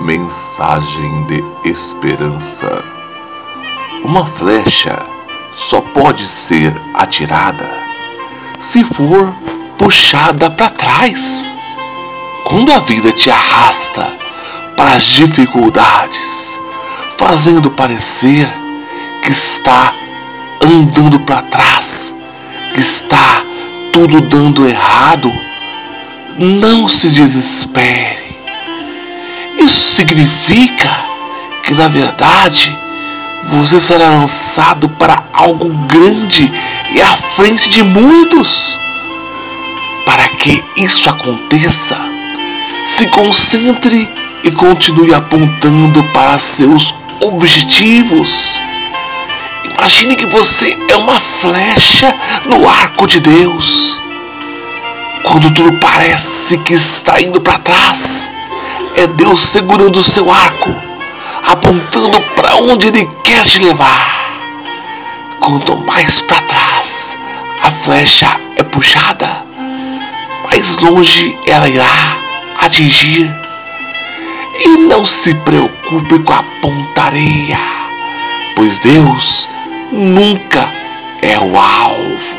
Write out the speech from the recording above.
Mensagem de esperança. Uma flecha só pode ser atirada se for puxada para trás. Quando a vida te arrasta para as dificuldades, fazendo parecer que está andando para trás, que está tudo dando errado, não se desespere. Isso significa que, na verdade, você será lançado para algo grande e à frente de muitos. Para que isso aconteça, se concentre e continue apontando para seus objetivos. Imagine que você é uma flecha no arco de Deus. Quando tudo parece que está indo para trás, é Deus segurando o seu arco, apontando para onde Ele quer te levar. Quanto mais para trás a flecha é puxada, mais longe ela irá atingir. E não se preocupe com a pontaria, pois Deus nunca é o alvo.